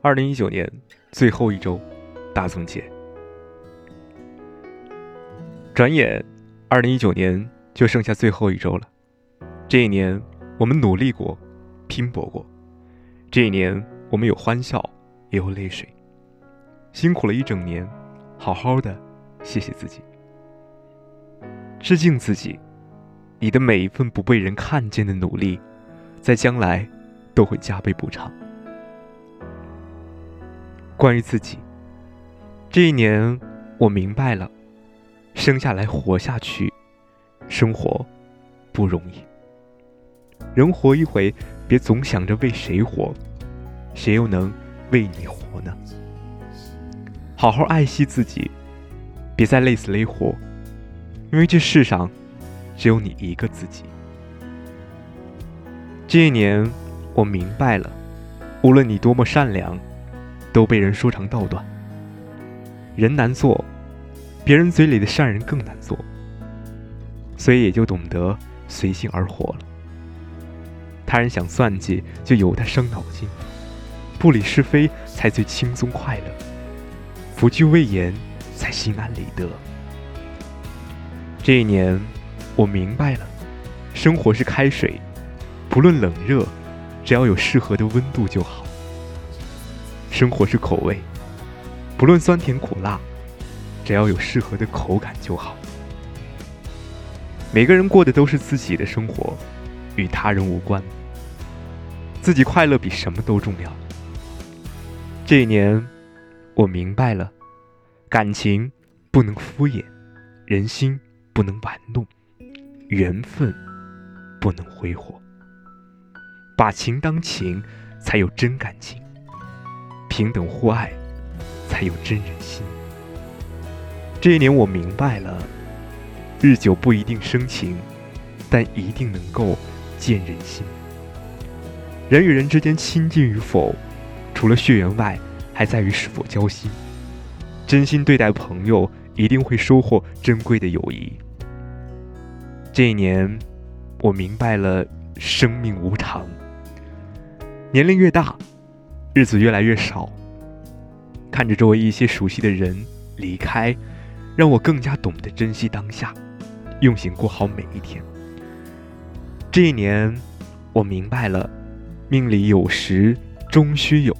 二零一九年最后一周大总结。转眼，二零一九年就剩下最后一周了。这一年，我们努力过，拼搏过。这一年，我们有欢笑，也有泪水。辛苦了一整年，好好的，谢谢自己，致敬自己。你的每一份不被人看见的努力，在将来都会加倍补偿。关于自己，这一年我明白了，生下来活下去，生活不容易。人活一回，别总想着为谁活，谁又能为你活呢？好好爱惜自己，别再累死累活，因为这世上。只有你一个自己。这一年，我明白了，无论你多么善良，都被人说长道短。人难做，别人嘴里的善人更难做，所以也就懂得随性而活了。他人想算计，就由他伤脑筋；不理是非，才最轻松快乐；不惧畏严，才心安理得。这一年。我明白了，生活是开水，不论冷热，只要有适合的温度就好。生活是口味，不论酸甜苦辣，只要有适合的口感就好。每个人过的都是自己的生活，与他人无关。自己快乐比什么都重要。这一年，我明白了，感情不能敷衍，人心不能玩弄。缘分不能挥霍，把情当情，才有真感情；平等互爱，才有真人心。这一年，我明白了，日久不一定生情，但一定能够见人心。人与人之间亲近与否，除了血缘外，还在于是否交心。真心对待朋友，一定会收获珍贵的友谊。这一年，我明白了生命无常。年龄越大，日子越来越少。看着周围一些熟悉的人离开，让我更加懂得珍惜当下，用心过好每一天。这一年，我明白了，命里有时终须有，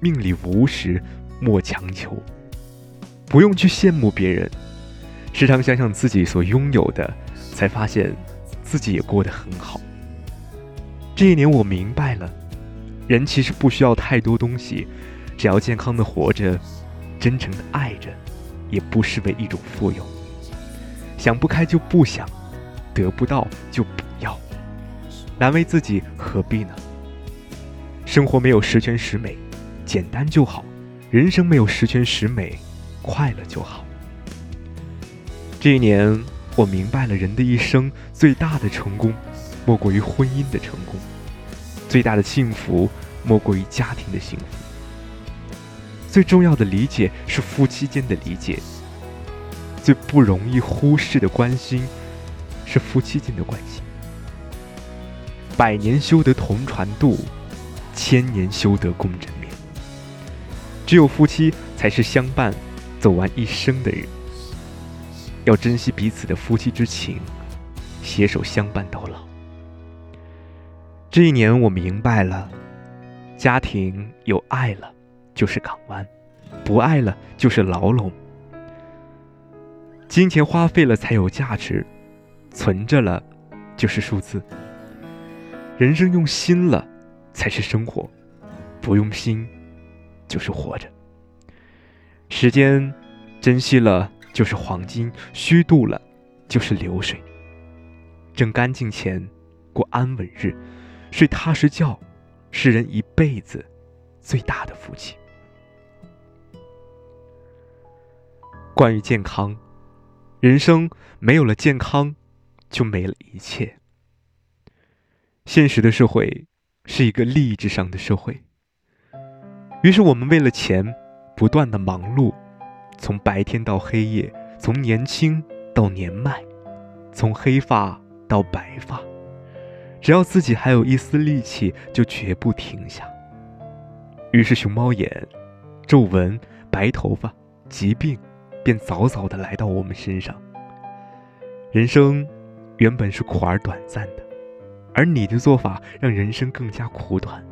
命里无时莫强求。不用去羡慕别人，时常想想自己所拥有的。才发现，自己也过得很好。这一年，我明白了，人其实不需要太多东西，只要健康的活着，真诚的爱着，也不失为一种富有。想不开就不想，得不到就不要，难为自己何必呢？生活没有十全十美，简单就好；人生没有十全十美，快乐就好。这一年。我明白了，人的一生最大的成功，莫过于婚姻的成功；最大的幸福，莫过于家庭的幸福；最重要的理解是夫妻间的理解；最不容易忽视的关心，是夫妻间的关心。百年修得同船渡，千年修得共枕眠。只有夫妻才是相伴走完一生的人。要珍惜彼此的夫妻之情，携手相伴到老。这一年，我明白了，家庭有爱了就是港湾，不爱了就是牢笼。金钱花费了才有价值，存着了就是数字。人生用心了才是生活，不用心就是活着。时间珍惜了。就是黄金，虚度了就是流水。挣干净钱，过安稳日，睡踏实觉，是人一辈子最大的福气。关于健康，人生没有了健康，就没了一切。现实的社会是一个利益至上的社会，于是我们为了钱不断的忙碌。从白天到黑夜，从年轻到年迈，从黑发到白发，只要自己还有一丝力气，就绝不停下。于是，熊猫眼、皱纹、白头发、疾病，便早早的来到我们身上。人生原本是苦而短暂的，而你的做法让人生更加苦短。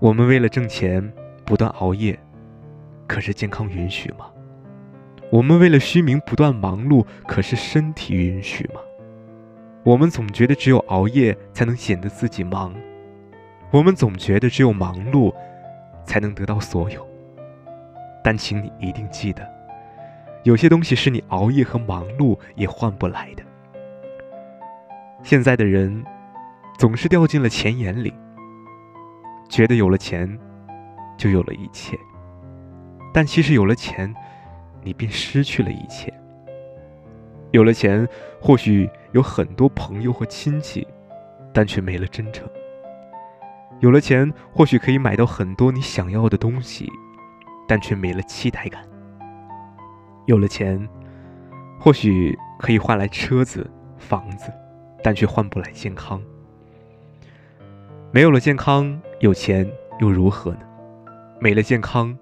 我们为了挣钱不断熬夜，可是健康允许吗？我们为了虚名不断忙碌，可是身体允许吗？我们总觉得只有熬夜才能显得自己忙，我们总觉得只有忙碌才能得到所有。但请你一定记得，有些东西是你熬夜和忙碌也换不来的。现在的人总是掉进了钱眼里，觉得有了钱就有了一切，但其实有了钱。你便失去了一切。有了钱，或许有很多朋友和亲戚，但却没了真诚。有了钱，或许可以买到很多你想要的东西，但却没了期待感。有了钱，或许可以换来车子、房子，但却换不来健康。没有了健康，有钱又如何呢？没了健康，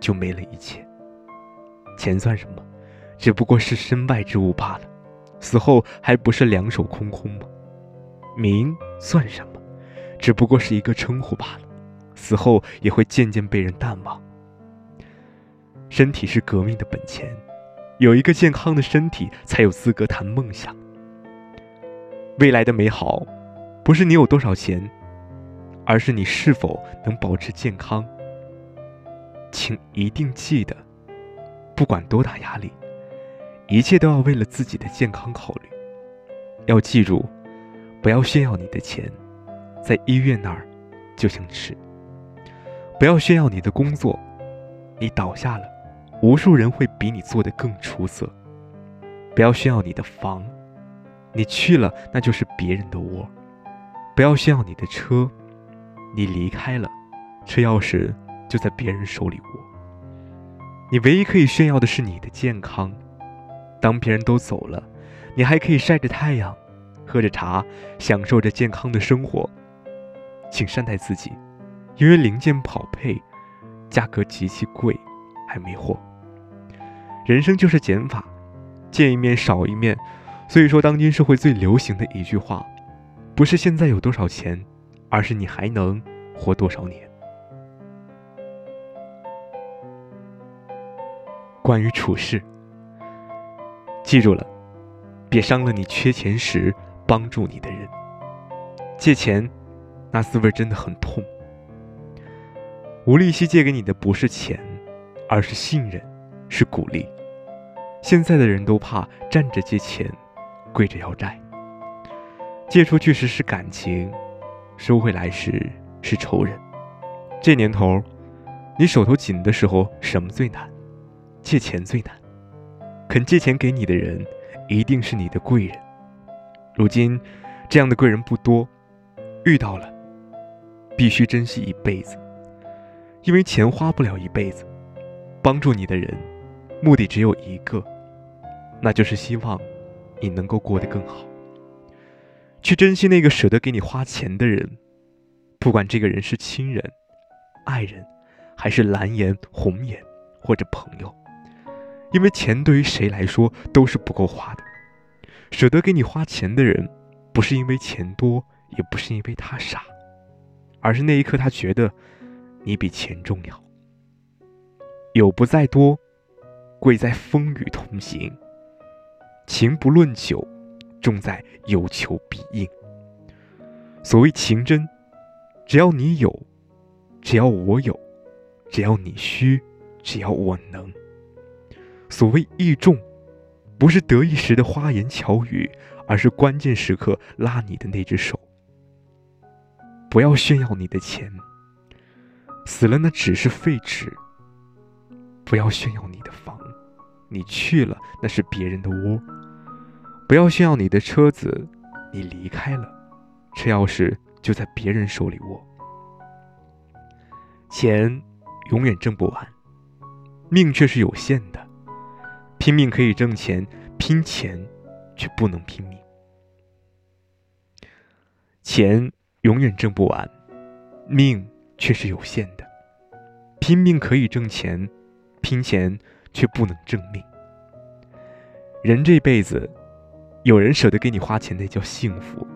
就没了一切。钱算什么？只不过是身外之物罢了。死后还不是两手空空吗？名算什么？只不过是一个称呼罢了。死后也会渐渐被人淡忘。身体是革命的本钱，有一个健康的身体，才有资格谈梦想。未来的美好，不是你有多少钱，而是你是否能保持健康。请一定记得。不管多大压力，一切都要为了自己的健康考虑。要记住，不要炫耀你的钱，在医院那儿就想吃。不要炫耀你的工作，你倒下了，无数人会比你做的更出色。不要炫耀你的房，你去了那就是别人的窝。不要炫耀你的车，你离开了，车钥匙就在别人手里握。你唯一可以炫耀的是你的健康。当别人都走了，你还可以晒着太阳，喝着茶，享受着健康的生活。请善待自己，因为零件跑配，价格极其贵，还没货。人生就是减法，见一面少一面。所以说，当今社会最流行的一句话，不是现在有多少钱，而是你还能活多少年。关于处事，记住了，别伤了你缺钱时帮助你的人。借钱，那滋味真的很痛。吴利息借给你的不是钱，而是信任，是鼓励。现在的人都怕站着借钱，跪着要债。借出去时是感情，收回来时是仇人。这年头，你手头紧的时候，什么最难？借钱最难，肯借钱给你的人，一定是你的贵人。如今，这样的贵人不多，遇到了，必须珍惜一辈子，因为钱花不了一辈子。帮助你的人，目的只有一个，那就是希望你能够过得更好。去珍惜那个舍得给你花钱的人，不管这个人是亲人、爱人，还是蓝颜红颜，或者朋友。因为钱对于谁来说都是不够花的，舍得给你花钱的人，不是因为钱多，也不是因为他傻，而是那一刻他觉得你比钱重要。有不在多，贵在风雨同行。情不论久，重在有求必应。所谓情真，只要你有，只要我有，只要你需，只要我能。所谓义重，不是得意时的花言巧语，而是关键时刻拉你的那只手。不要炫耀你的钱，死了那只是废纸；不要炫耀你的房，你去了那是别人的窝；不要炫耀你的车子，你离开了，车钥匙就在别人手里握。钱永远挣不完，命却是有限的。拼命可以挣钱，拼钱却不能拼命。钱永远挣不完，命却是有限的。拼命可以挣钱，拼钱却不能挣命。人这辈子，有人舍得给你花钱，那叫幸福。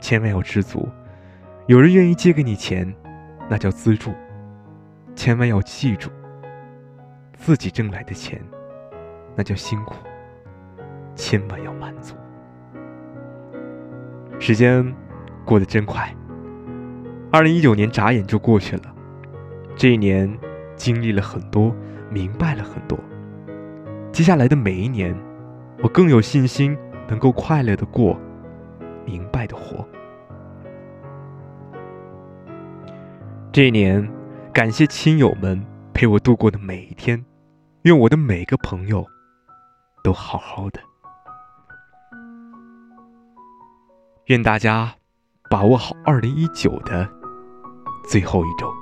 千万要知足。有人愿意借给你钱，那叫资助。千万要记住，自己挣来的钱，那叫辛苦。千万要满足。时间过得真快，二零一九年眨眼就过去了。这一年经历了很多，明白了很多。接下来的每一年，我更有信心能够快乐的过，明白的活。这一年，感谢亲友们陪我度过的每一天，愿我的每个朋友都好好的。愿大家把握好二零一九的最后一周。